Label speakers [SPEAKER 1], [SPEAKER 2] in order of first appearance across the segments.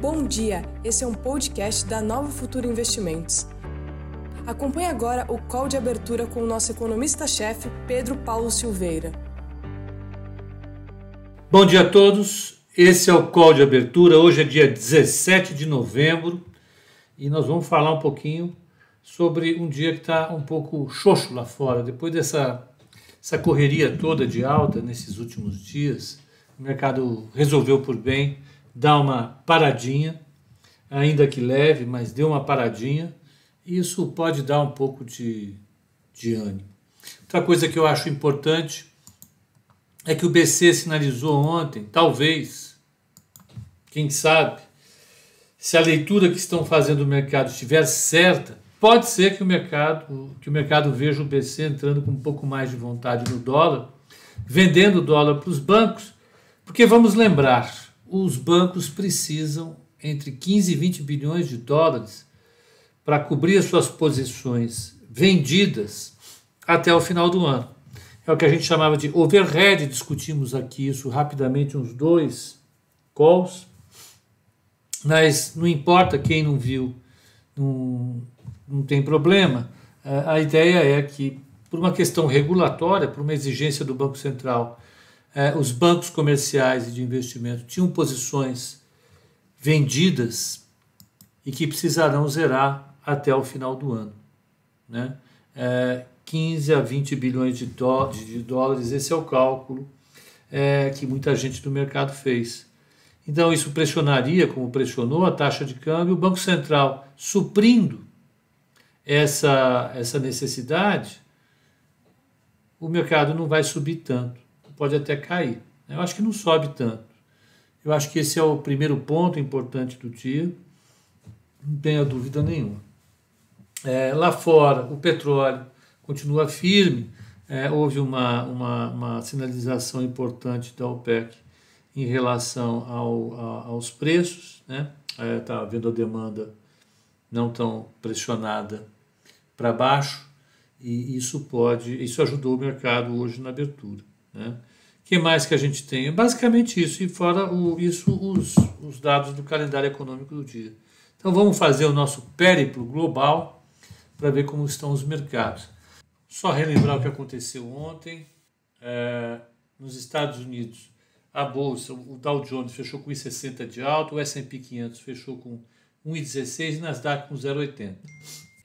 [SPEAKER 1] Bom dia, esse é um podcast da Nova Futuro Investimentos. Acompanhe agora o call de abertura com o nosso economista-chefe, Pedro Paulo Silveira.
[SPEAKER 2] Bom dia a todos, esse é o call de abertura. Hoje é dia 17 de novembro e nós vamos falar um pouquinho sobre um dia que está um pouco xoxo lá fora. Depois dessa essa correria toda de alta nesses últimos dias, o mercado resolveu por bem dar uma paradinha, ainda que leve, mas deu uma paradinha. Isso pode dar um pouco de, de ânimo. Outra coisa que eu acho importante é que o BC sinalizou ontem, talvez, quem sabe, se a leitura que estão fazendo do mercado estiver certa, pode ser que o mercado, que o mercado veja o BC entrando com um pouco mais de vontade no dólar, vendendo dólar para os bancos, porque vamos lembrar, os bancos precisam entre 15 e 20 bilhões de dólares para cobrir as suas posições vendidas até o final do ano. É o que a gente chamava de overhead, discutimos aqui isso rapidamente, uns dois calls, mas não importa quem não viu, não, não tem problema. A ideia é que, por uma questão regulatória, por uma exigência do Banco Central, é, os bancos comerciais e de investimento tinham posições vendidas e que precisarão zerar até o final do ano. Né? É, 15 a 20 bilhões de, dó de dólares, esse é o cálculo é, que muita gente do mercado fez. Então, isso pressionaria, como pressionou, a taxa de câmbio, o Banco Central suprindo essa, essa necessidade, o mercado não vai subir tanto pode até cair. Eu acho que não sobe tanto. Eu acho que esse é o primeiro ponto importante do dia, não tenha dúvida nenhuma. É, lá fora, o petróleo continua firme, é, houve uma, uma, uma, sinalização importante da OPEC em relação ao, a, aos preços, está né? é, tá havendo a demanda não tão pressionada para baixo, e isso pode, isso ajudou o mercado hoje na abertura. Né? Que mais que a gente tem? Basicamente isso, e fora o, isso os, os dados do calendário econômico do dia. Então vamos fazer o nosso périplo global para ver como estão os mercados. Só relembrar o que aconteceu ontem. É, nos Estados Unidos, a bolsa, o Dow Jones fechou com 1,60 de alta, o S&P 500 fechou com 1,16 e Nasdaq com 0,80.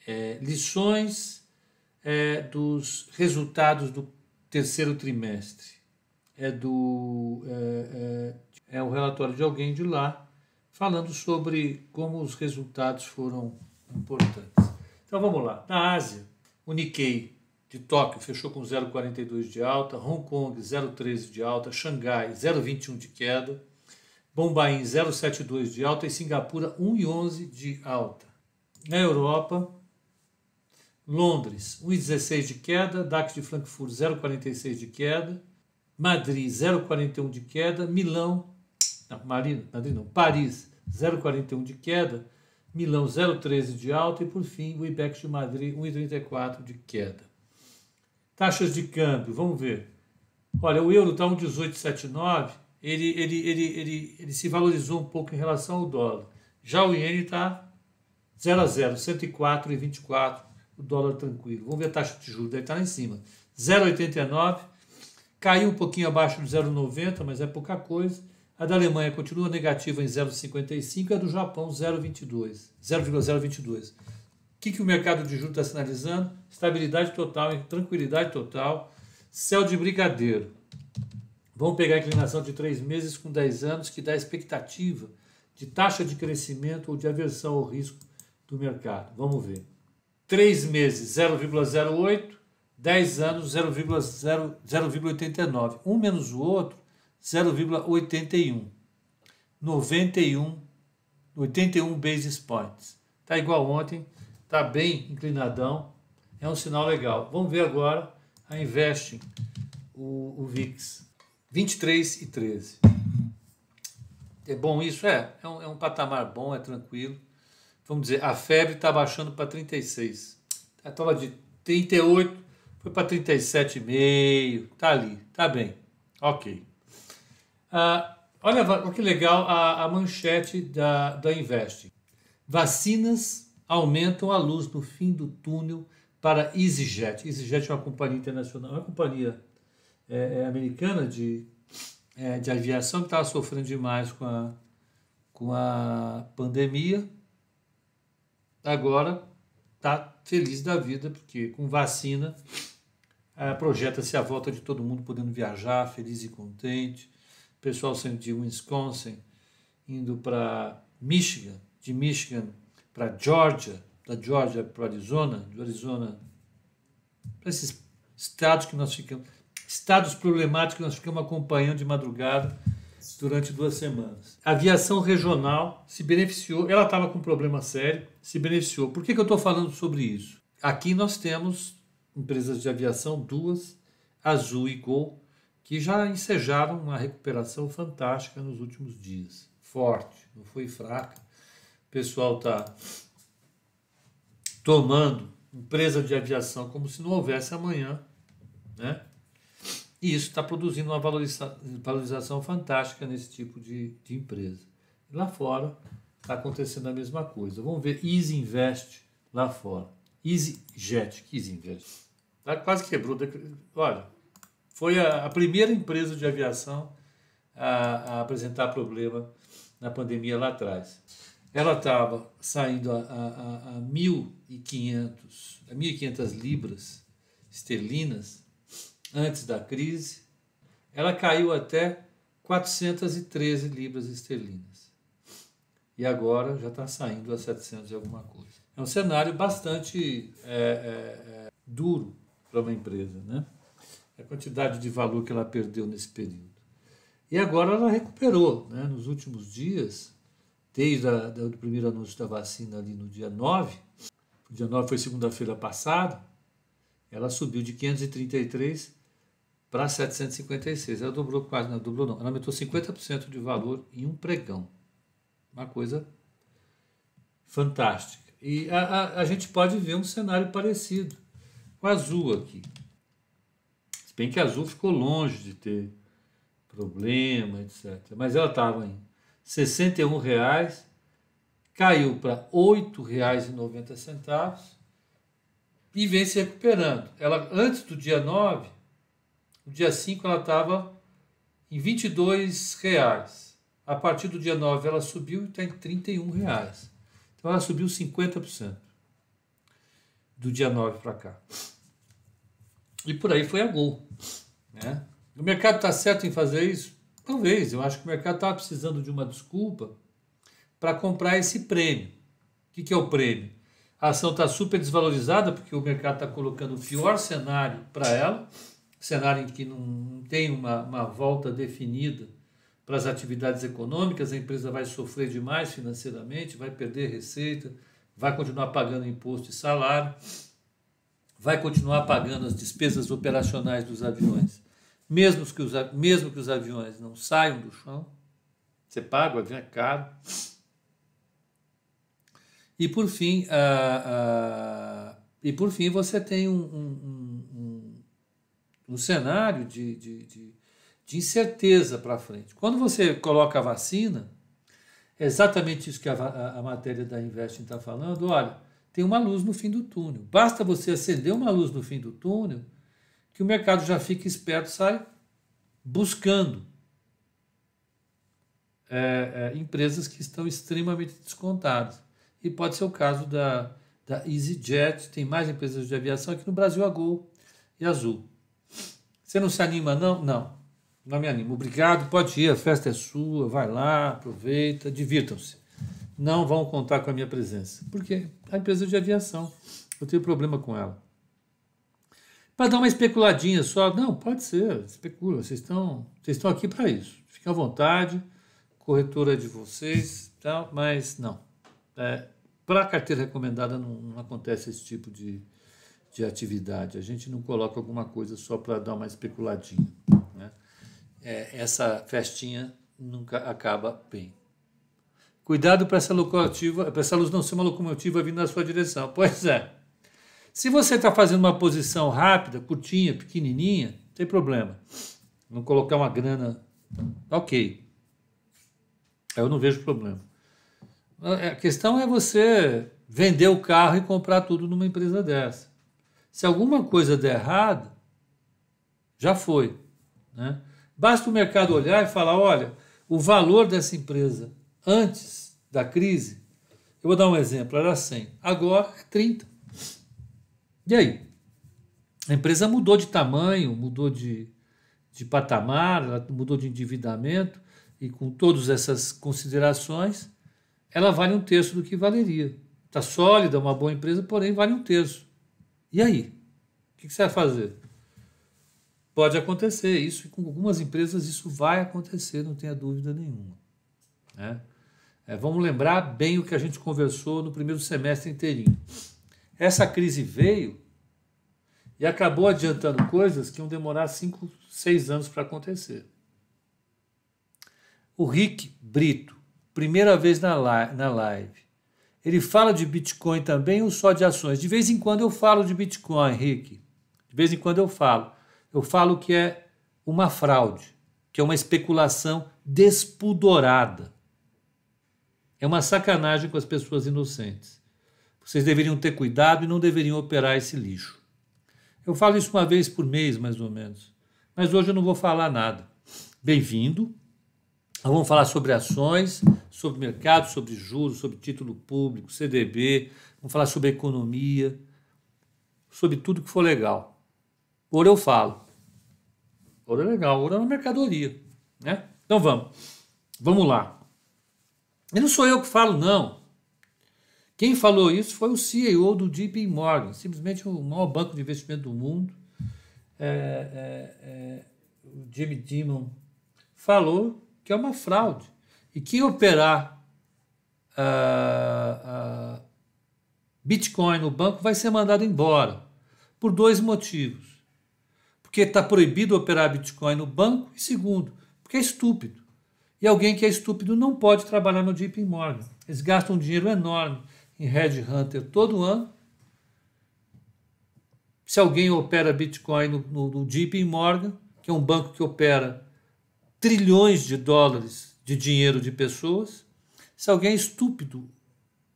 [SPEAKER 2] É, lições é, dos resultados do terceiro trimestre é do é, é, é o relatório de alguém de lá falando sobre como os resultados foram importantes. Então vamos lá. Na Ásia, o Nikkei de Tóquio fechou com 0,42 de alta, Hong Kong 0,13 de alta, Xangai 0,21 de queda, Bombaim 0,72 de alta e Singapura 1,11 de alta. Na Europa, Londres 1,16 de queda, DAX de Frankfurt 0,46 de queda, Madrid 0,41 de queda, Milão, não, Madrid, não, Paris 0,41 de queda, Milão 0,13 de alta e por fim o IBEX de Madrid 1,34 de queda. Taxas de câmbio, vamos ver. Olha, o euro está 1,1879, ele, ele, ele, ele, ele se valorizou um pouco em relação ao dólar. Já o iene está 0 a 0, 104,24, o dólar tranquilo. Vamos ver a taxa de juros, deve estar tá lá em cima. 0,89 caiu um pouquinho abaixo do 0,90, mas é pouca coisa. A da Alemanha continua negativa em 0,55 e a do Japão 0,22. 0,022. O que, que o mercado de juros está sinalizando? Estabilidade total, tranquilidade total, céu de brigadeiro. Vamos pegar a inclinação de 3 meses com 10 anos, que dá expectativa de taxa de crescimento ou de aversão ao risco do mercado. Vamos ver. 3 meses 0,08, 10 anos 0,89. Um menos o outro, 0,81. 91, 81 basis points. Está igual ontem, está bem inclinadão, é um sinal legal. Vamos ver agora a Investing, o, o VIX, 23 e 13. É bom isso? É, é um, é um patamar bom, é tranquilo. Vamos dizer, a febre está baixando para 36. Estava de 38, foi para 37,5, tá ali, tá bem. Ok. Ah, Olha, que legal a, a manchete da, da Invest. Vacinas aumentam a luz no fim do túnel para EasyJet. EasyJet é uma companhia internacional, uma companhia é, é, americana de, é, de aviação que estava sofrendo demais com a, com a pandemia. Agora está feliz da vida, porque com vacina é, projeta-se a volta de todo mundo podendo viajar, feliz e contente. Pessoal saindo de Wisconsin, indo para Michigan, de Michigan para Georgia, da Georgia para Arizona, de Arizona para esses estados que nós ficamos, estados problemáticos que nós ficamos acompanhando de madrugada durante duas semanas. A aviação regional se beneficiou, ela estava com um problema sério, se beneficiou. Por que, que eu estou falando sobre isso? Aqui nós temos empresas de aviação, duas, Azul e Gol, que já ensejaram uma recuperação fantástica nos últimos dias. Forte, não foi fraca. O pessoal está tomando empresa de aviação como se não houvesse amanhã, né? E isso está produzindo uma valoriza valorização fantástica nesse tipo de, de empresa. Lá fora está acontecendo a mesma coisa. Vamos ver Easy Invest lá fora. EasyJet, que Easy Invest. Tá, quase quebrou. Olha, foi a, a primeira empresa de aviação a, a apresentar problema na pandemia lá atrás ela estava saindo a, a, a 1.500 libras esterlinas antes da crise, ela caiu até 413 libras esterlinas. E agora já está saindo a 700 e alguma coisa. É um cenário bastante é, é, é, duro para uma empresa, né? A quantidade de valor que ela perdeu nesse período. E agora ela recuperou, né? Nos últimos dias, desde a, do primeiro anúncio da vacina ali no dia 9, o dia 9 foi segunda-feira passada, ela subiu de 533 para 756. Ela dobrou quase, não dobrou não, ela aumentou 50% de valor em um pregão. Uma coisa fantástica. E a, a, a, gente pode ver um cenário parecido a Azul aqui. Se bem que Azul ficou longe de ter problema, etc. Mas ela estava em 61 reais, caiu para R$ 8,90 e vem se recuperando. Ela antes do dia 9, no dia 5 ela estava em 22 reais. A partir do dia 9 ela subiu e está em 31 reais. Então ela subiu 50% do dia 9 para cá. E por aí foi a Gol. Né? O mercado está certo em fazer isso? Talvez, eu acho que o mercado estava precisando de uma desculpa para comprar esse prêmio. O que, que é o prêmio? A ação está super desvalorizada porque o mercado está colocando o pior cenário para ela, cenário em que não tem uma, uma volta definida para as atividades econômicas, a empresa vai sofrer demais financeiramente, vai perder receita, vai continuar pagando imposto e salário, vai continuar pagando as despesas operacionais dos aviões mesmo que os, mesmo que os aviões não saiam do chão, você paga, o avião é caro. E por fim, e por fim você tem um, um, um, um cenário de, de, de, de incerteza para frente. Quando você coloca a vacina, é exatamente isso que a, a, a matéria da Investing está falando. Olha, tem uma luz no fim do túnel. Basta você acender uma luz no fim do túnel que o mercado já fica esperto, sai buscando é, é, empresas que estão extremamente descontadas. E pode ser o caso da, da EasyJet, tem mais empresas de aviação aqui no Brasil, a Gol e Azul. Você não se anima, não? Não, não me animo. Obrigado, pode ir, a festa é sua, vai lá, aproveita, divirtam-se. Não vão contar com a minha presença. Porque a empresa de aviação, eu tenho problema com ela. Para dar uma especuladinha só, não, pode ser, especula, vocês estão, vocês estão aqui para isso. Fiquem à vontade, corretora de vocês, tal, mas não. É, para a carteira recomendada não, não, acontece esse tipo de, de atividade. A gente não coloca alguma coisa só para dar uma especuladinha. Né? É, essa festinha nunca acaba bem. Cuidado para essa locomotiva, para essa luz não ser uma locomotiva vindo na sua direção. Pois é. Se você está fazendo uma posição rápida, curtinha, pequenininha, não tem problema. Não colocar uma grana, ok. Eu não vejo problema. A questão é você vender o carro e comprar tudo numa empresa dessa. Se alguma coisa der errado, já foi. Né? Basta o mercado olhar e falar: olha, o valor dessa empresa antes da crise, eu vou dar um exemplo, era 100, agora é 30. E aí? A empresa mudou de tamanho, mudou de, de patamar, mudou de endividamento, e com todas essas considerações, ela vale um terço do que valeria. Está sólida, uma boa empresa, porém vale um terço. E aí? O que você vai fazer? Pode acontecer isso, e com algumas empresas isso vai acontecer, não tenha dúvida nenhuma. Né? É, vamos lembrar bem o que a gente conversou no primeiro semestre inteirinho. Essa crise veio e acabou adiantando coisas que iam demorar cinco, seis anos para acontecer. O Rick Brito, primeira vez na live, ele fala de Bitcoin também ou só de ações? De vez em quando eu falo de Bitcoin, Rick. De vez em quando eu falo. Eu falo que é uma fraude, que é uma especulação despudorada. É uma sacanagem com as pessoas inocentes. Vocês deveriam ter cuidado e não deveriam operar esse lixo. Eu falo isso uma vez por mês, mais ou menos. Mas hoje eu não vou falar nada. Bem-vindo. Vamos falar sobre ações, sobre mercado, sobre juros, sobre título público, CDB. Vamos falar sobre economia, sobre tudo que for legal. Ouro eu falo. Ouro é legal, ouro é uma mercadoria. Né? Então vamos. Vamos lá. E não sou eu que falo, não. Quem falou isso foi o CEO do JP Morgan, simplesmente o maior banco de investimento do mundo. É, é, é, o Jimmy Dimon falou que é uma fraude. E quem operar uh, uh, Bitcoin no banco vai ser mandado embora, por dois motivos porque está proibido operar Bitcoin no banco, e segundo, porque é estúpido. E alguém que é estúpido não pode trabalhar no JP Morgan. Eles gastam um dinheiro enorme em Red Hunter todo ano. Se alguém opera Bitcoin no, no, no JP Morgan, que é um banco que opera trilhões de dólares de dinheiro de pessoas, se alguém é estúpido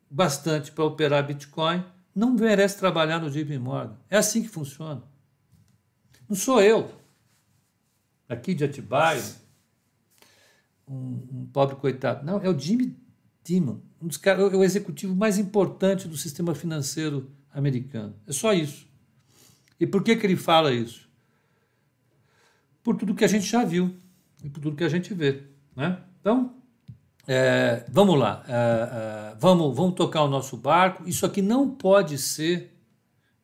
[SPEAKER 2] bastante para operar Bitcoin, não merece trabalhar no JP Morgan. É assim que funciona. Não sou eu, aqui de Atibaia, um, um pobre coitado. Não, é o Jimmy Dimon, um dos caras, é o executivo mais importante do sistema financeiro americano. É só isso. E por que, que ele fala isso? Por tudo que a gente já viu e por tudo que a gente vê. Né? Então, é, vamos lá, é, é, vamos, vamos tocar o nosso barco. Isso aqui não pode ser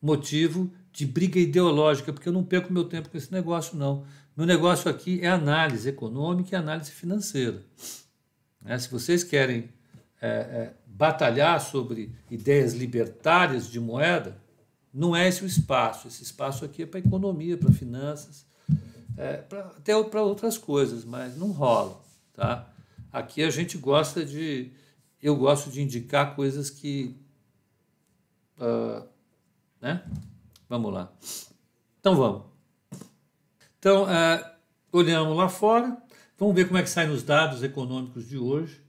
[SPEAKER 2] motivo de briga ideológica, porque eu não perco meu tempo com esse negócio, não. Meu negócio aqui é análise econômica e análise financeira. É, se vocês querem é, é, batalhar sobre ideias libertárias de moeda, não é esse o espaço. Esse espaço aqui é para economia, para finanças, é, pra, até para outras coisas, mas não rola. Tá? Aqui a gente gosta de. Eu gosto de indicar coisas que. Uh, né? Vamos lá. Então vamos. Então, uh, olhamos lá fora, vamos ver como é que saem os dados econômicos de hoje.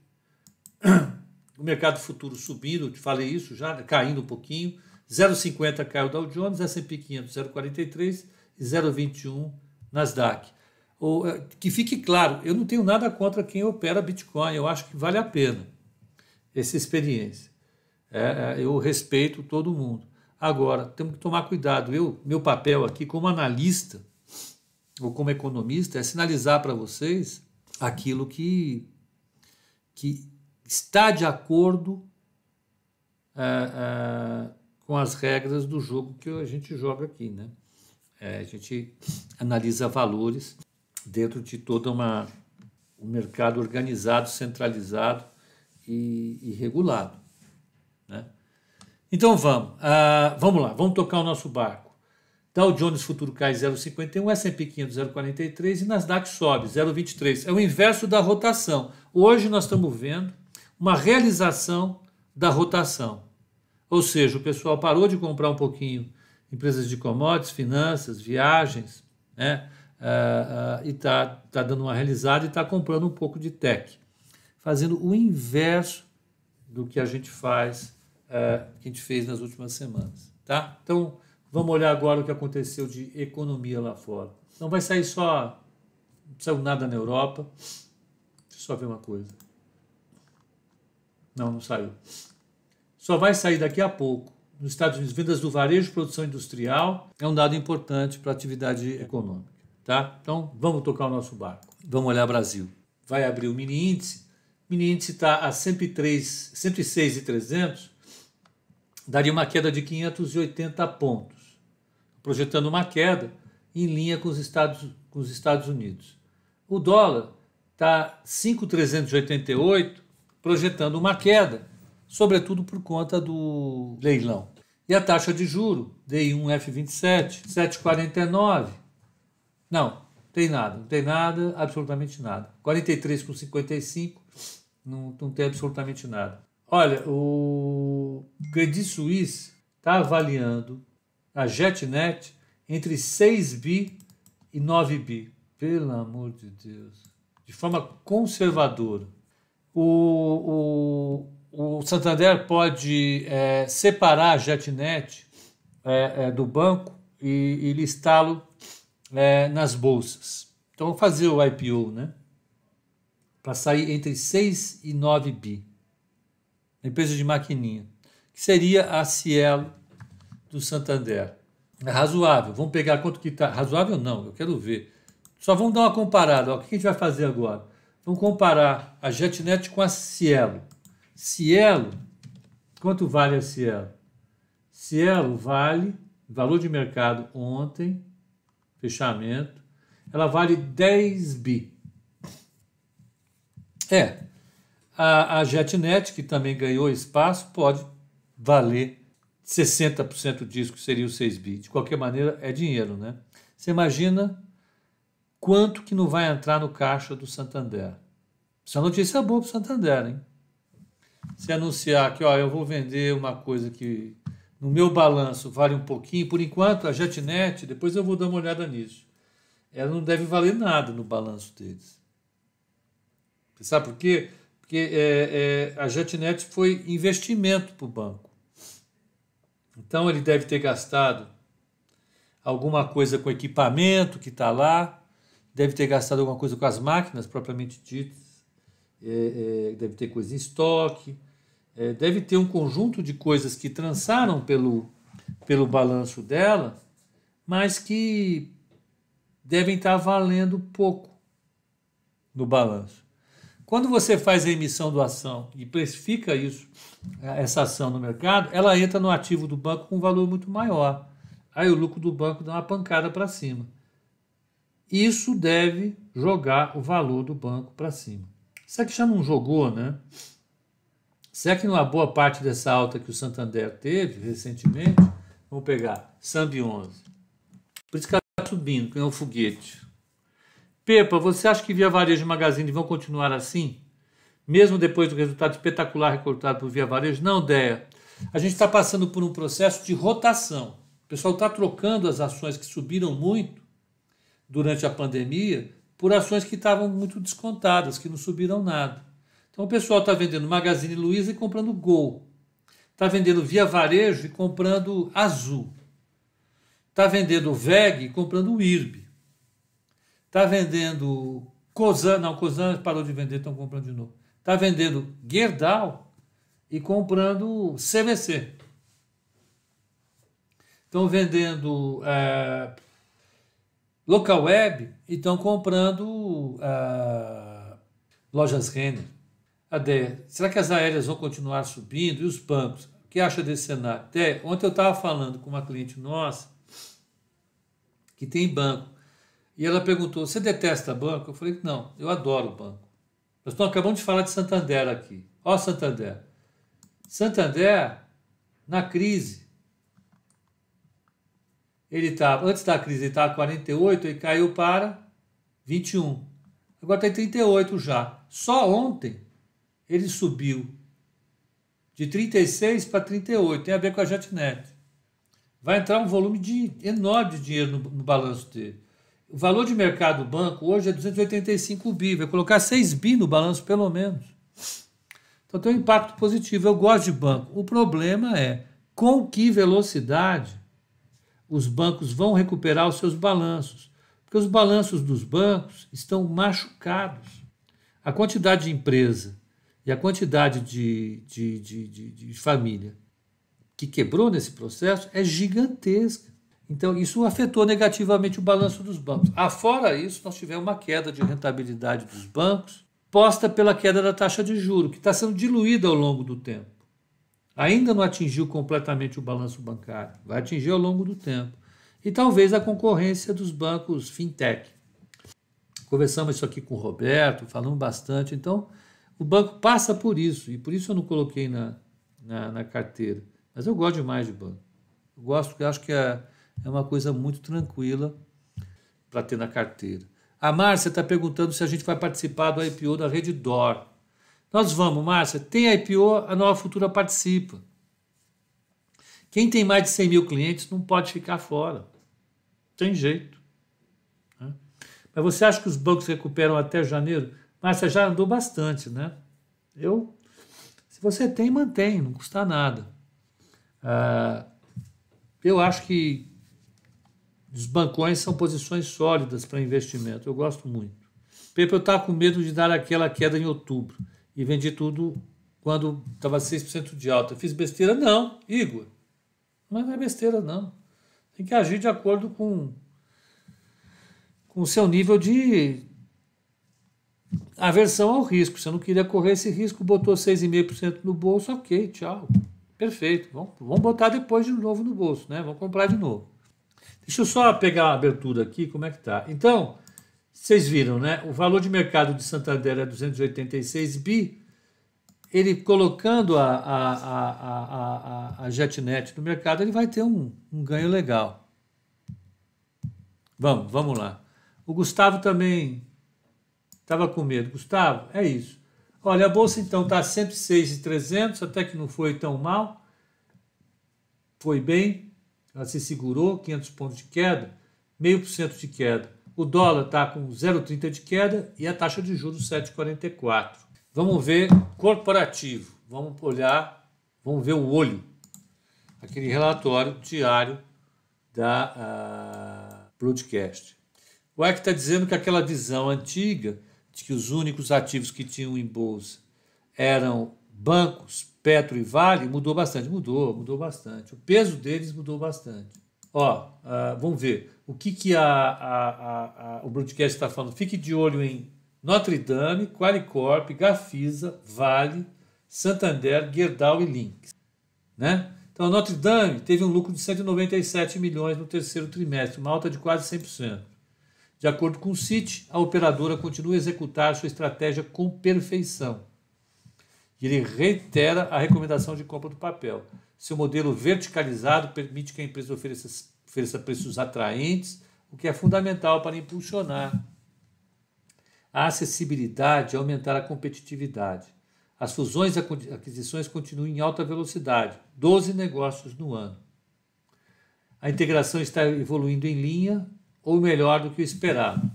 [SPEAKER 2] O mercado futuro subindo, te falei isso já, caindo um pouquinho. 0,50 caiu o Dow Jones, S&P 500 0,43 e 0,21 Nasdaq. O, eh, que fique claro, eu não tenho nada contra quem opera Bitcoin, eu acho que vale a pena essa experiência. É, é eu respeito todo mundo. Agora, temos que tomar cuidado. Eu, meu papel aqui como analista ou como economista é sinalizar para vocês aquilo que, que está de acordo é, é, com as regras do jogo que a gente joga aqui. Né? É, a gente analisa valores dentro de todo uma, um mercado organizado, centralizado e, e regulado. Né? Então vamos, uh, vamos lá, vamos tocar o nosso barco. Dow Jones Futuro cai 0,51, S&P 500 0,43 e Nasdaq sobe 0,23. É o inverso da rotação. Hoje nós estamos vendo uma realização da rotação. Ou seja, o pessoal parou de comprar um pouquinho empresas de commodities, finanças, viagens, né? Uh, uh, e está tá dando uma realizada e está comprando um pouco de tech. fazendo o inverso do que a gente faz, é, que a gente fez nas últimas semanas. Tá? Então, vamos olhar agora o que aconteceu de economia lá fora. Não vai sair só, não saiu nada na Europa. Deixa eu só ver uma coisa. Não, não saiu. Só vai sair daqui a pouco. Nos Estados Unidos, vendas do varejo, produção industrial, é um dado importante para a atividade econômica. Tá? Então, vamos tocar o nosso barco. Vamos olhar Brasil. Vai abrir o mini índice. O mini índice está a 103, 106,300, daria uma queda de 580 pontos, projetando uma queda em linha com os Estados, com os Estados Unidos. O dólar está 5,388, projetando uma queda, sobretudo por conta do leilão. E a taxa de juro, DI1F27, 7,49. Não, tem nada, não tem nada, absolutamente nada. 43 com 55, não, não tem absolutamente nada. Olha, o Credit Suisse está avaliando a JetNet entre 6 bi e 9 bi. Pelo amor de Deus. De forma conservadora o, o, o Santander pode é, separar a JetNet é, é, do banco e, e listá-lo é, nas bolsas. Então, fazer o IPO, né? Para sair entre 6 e 9 bi. Empresa de maquininha. Que seria a Cielo do Santander. É razoável. Vamos pegar quanto que está. Razoável não, eu quero ver. Só vamos dar uma comparada. Ó. O que a gente vai fazer agora? Vamos comparar a JetNet com a Cielo. Cielo, quanto vale a Cielo? Cielo vale, valor de mercado ontem, fechamento, ela vale 10 bi. É, a, a JetNet, que também ganhou espaço, pode valer 60% disso, que seria o 6 bi. De qualquer maneira, é dinheiro, né? Você imagina quanto que não vai entrar no caixa do Santander. Isso é notícia boa para o Santander, hein? Se anunciar que ó, eu vou vender uma coisa que no meu balanço vale um pouquinho, por enquanto a JetNet, depois eu vou dar uma olhada nisso. Ela não deve valer nada no balanço deles. Sabe por quê? Porque é, é, a JetNet foi investimento para o banco. Então ele deve ter gastado alguma coisa com equipamento que está lá, deve ter gastado alguma coisa com as máquinas propriamente ditas, é, é, deve ter coisa em estoque, é, deve ter um conjunto de coisas que trançaram pelo, pelo balanço dela, mas que devem estar valendo pouco no balanço. Quando você faz a emissão do ação e precifica isso, essa ação no mercado, ela entra no ativo do banco com um valor muito maior. Aí o lucro do banco dá uma pancada para cima. Isso deve jogar o valor do banco para cima. Será que já não jogou, né? Será que numa boa parte dessa alta que o Santander teve recentemente, vamos pegar Sambi 11. Por isso que ela está subindo, que é um foguete. Pepa, você acha que Via Varejo e Magazine vão continuar assim? Mesmo depois do resultado espetacular recortado por Via Varejo? Não, Deia. A gente está passando por um processo de rotação. O pessoal está trocando as ações que subiram muito durante a pandemia por ações que estavam muito descontadas, que não subiram nada. Então o pessoal está vendendo Magazine Luiza e comprando Gol. Está vendendo Via Varejo e comprando Azul. Está vendendo VEG e comprando IRB. Está vendendo Cosan, não, Cosan parou de vender, estão comprando de novo. Está vendendo Gerdau e comprando CVC. Estão vendendo é, local web e estão comprando uh, lojas Renner. Adeia, será que as aéreas vão continuar subindo? E os bancos? O que acha desse cenário? Até ontem eu estava falando com uma cliente nossa que tem banco. E ela perguntou: Você detesta banco? Eu falei: Não, eu adoro banco. Nós estamos acabando de falar de Santander aqui. Ó, Santander. Santander, na crise, ele estava, antes da crise, ele estava 48 e caiu para 21. Agora está em 38 já. Só ontem ele subiu de 36 para 38. Tem a ver com a JetNet. Vai entrar um volume de, enorme de dinheiro no, no balanço dele. O valor de mercado do banco hoje é 285 bi. Vai colocar 6 bi no balanço, pelo menos. Então tem um impacto positivo. Eu gosto de banco. O problema é com que velocidade os bancos vão recuperar os seus balanços. Porque os balanços dos bancos estão machucados. A quantidade de empresa e a quantidade de, de, de, de, de família que quebrou nesse processo é gigantesca. Então, isso afetou negativamente o balanço dos bancos. Afora isso, nós tivemos uma queda de rentabilidade dos bancos, posta pela queda da taxa de juro, que está sendo diluída ao longo do tempo. Ainda não atingiu completamente o balanço bancário, vai atingir ao longo do tempo. E talvez a concorrência dos bancos fintech. Conversamos isso aqui com o Roberto, falamos bastante. Então, o banco passa por isso, e por isso eu não coloquei na, na, na carteira. Mas eu gosto demais de banco. Eu gosto, porque acho que é, é uma coisa muito tranquila para ter na carteira. A Márcia está perguntando se a gente vai participar do IPO da Rede Dor. Nós vamos, Márcia. Tem IPO, a Nova Futura participa. Quem tem mais de 100 mil clientes não pode ficar fora. Tem jeito. Né? Mas você acha que os bancos recuperam até janeiro? Márcia já andou bastante, né? Eu, se você tem, mantém, não custa nada. Ah, eu acho que os bancões são posições sólidas para investimento. Eu gosto muito. Pepe, eu estava com medo de dar aquela queda em outubro e vendi tudo quando estava 6% de alta. Fiz besteira? Não, Igor. Mas não é besteira, não. Tem que agir de acordo com, com o seu nível de aversão ao risco. Você não queria correr esse risco, botou 6,5% no bolso, ok, tchau. Perfeito. Vamos, vamos botar depois de novo no bolso, né? Vamos comprar de novo. Deixa eu só pegar a abertura aqui, como é que tá. Então, vocês viram, né? O valor de mercado de Santander é 286 bi. Ele colocando a, a, a, a, a JetNet no mercado, ele vai ter um, um ganho legal. Vamos, vamos lá. O Gustavo também estava com medo. Gustavo, é isso. Olha, a bolsa então está 106,300, até que não foi tão mal. Foi bem, ela se segurou, 500 pontos de queda, meio por cento de queda. O dólar está com 0,30 de queda e a taxa de juros 7,44. Vamos ver corporativo. Vamos olhar, vamos ver o olho. Aquele relatório diário da uh, Broadcast. O EC está dizendo que aquela visão antiga de que os únicos ativos que tinham em bolsa eram bancos, Petro e Vale mudou bastante. Mudou, mudou bastante. O peso deles mudou bastante. Ó, uh, vamos ver. O que, que a, a, a, o broadcast está falando? Fique de olho em Notre Dame, Qualicorp, Gafisa, Vale, Santander, Gerdau e Links. Né? Então, a Notre Dame teve um lucro de 197 milhões no terceiro trimestre, uma alta de quase 100%. De acordo com o CIT, a operadora continua a executar sua estratégia com perfeição e ele reitera a recomendação de compra do papel. Seu modelo verticalizado permite que a empresa ofereça, ofereça preços atraentes, o que é fundamental para impulsionar a acessibilidade e aumentar a competitividade. As fusões e aquisições continuam em alta velocidade, 12 negócios no ano. A integração está evoluindo em linha ou melhor do que o esperado.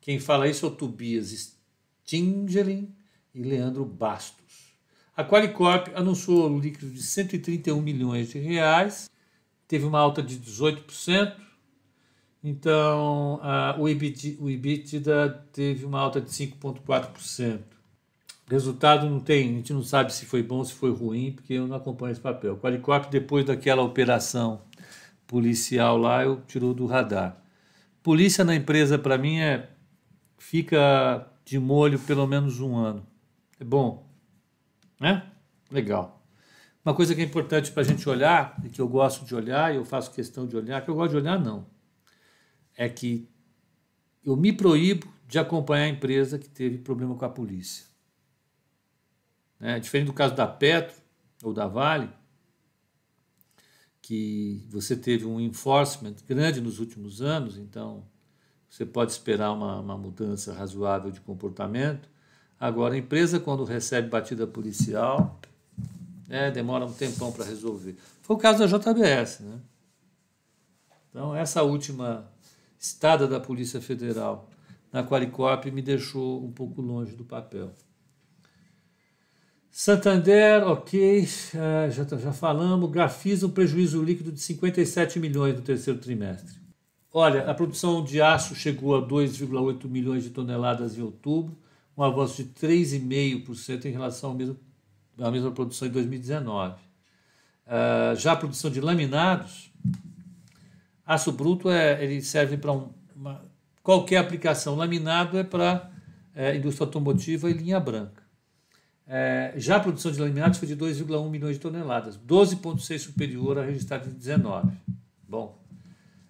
[SPEAKER 2] Quem fala isso é o Tobias Stingelin, e Leandro Bastos. A Qualicorp anunciou um líquido de 131 milhões de reais, teve uma alta de 18%, então a, o, EBITDA, o EBITDA teve uma alta de 5,4%. Resultado não tem, a gente não sabe se foi bom, se foi ruim, porque eu não acompanho esse papel. Qualicorp, depois daquela operação policial lá, eu tirou do radar. Polícia na empresa, para mim, é fica de molho pelo menos um ano. É bom, né? Legal. Uma coisa que é importante para a gente olhar, e que eu gosto de olhar, e eu faço questão de olhar, que eu gosto de olhar não, é que eu me proíbo de acompanhar a empresa que teve problema com a polícia. É, diferente do caso da Petro ou da Vale, que você teve um enforcement grande nos últimos anos, então você pode esperar uma, uma mudança razoável de comportamento. Agora, a empresa, quando recebe batida policial, né, demora um tempão para resolver. Foi o caso da JBS. Né? Então, essa última estada da Polícia Federal na Qualicorp me deixou um pouco longe do papel. Santander, ok, uh, já, já falamos. Gafisa, um prejuízo líquido de 57 milhões no terceiro trimestre. Olha, a produção de aço chegou a 2,8 milhões de toneladas em outubro, um avanço de 3,5% em relação mesmo, à mesma produção em 2019. Uh, já a produção de laminados, aço bruto é, ele serve para um, uma, qualquer aplicação. Laminado é para é, indústria automotiva e linha branca. É, já a produção de laminados foi de 2,1 milhões de toneladas, 12,6 superior à registrada em 19. Bom,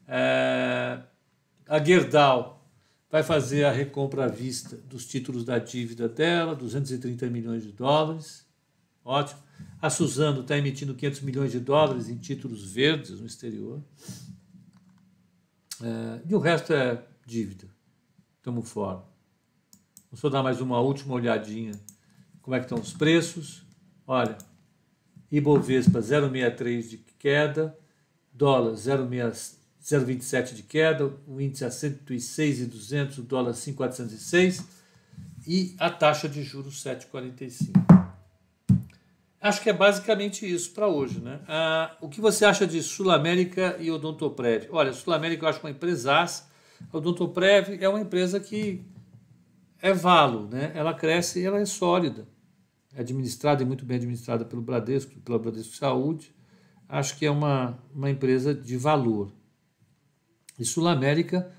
[SPEAKER 2] é, a Gerdau vai fazer a recompra à vista dos títulos da dívida dela, 230 milhões de dólares. Ótimo. A Suzano está emitindo 500 milhões de dólares em títulos verdes no exterior. É, e o resto é dívida. Estamos fora. Vou só dar mais uma última olhadinha. Como é que estão os preços? Olha, Ibovespa 0,63 de queda, dólar 0,27 de queda, o índice a 106,200, o dólar 5,406 e a taxa de juros 7,45. Acho que é basicamente isso para hoje. Né? Ah, o que você acha de Sul América e Odontoprev? Olha, Sul América eu acho uma empresaça. A Odontoprev é uma empresa que é valo, né? ela cresce e ela é sólida. É administrada e muito bem administrada pelo Bradesco, pela Bradesco Saúde. Acho que é uma, uma empresa de valor. E Sul América,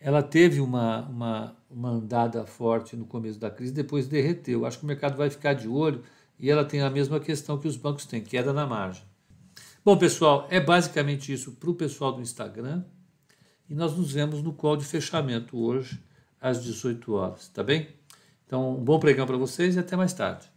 [SPEAKER 2] ela teve uma, uma, uma andada forte no começo da crise, depois derreteu. Acho que o mercado vai ficar de olho e ela tem a mesma questão que os bancos têm, queda na margem. Bom, pessoal, é basicamente isso para o pessoal do Instagram. E nós nos vemos no call de fechamento hoje, às 18 horas, tá bem? Então, um bom pregão para vocês e até mais tarde.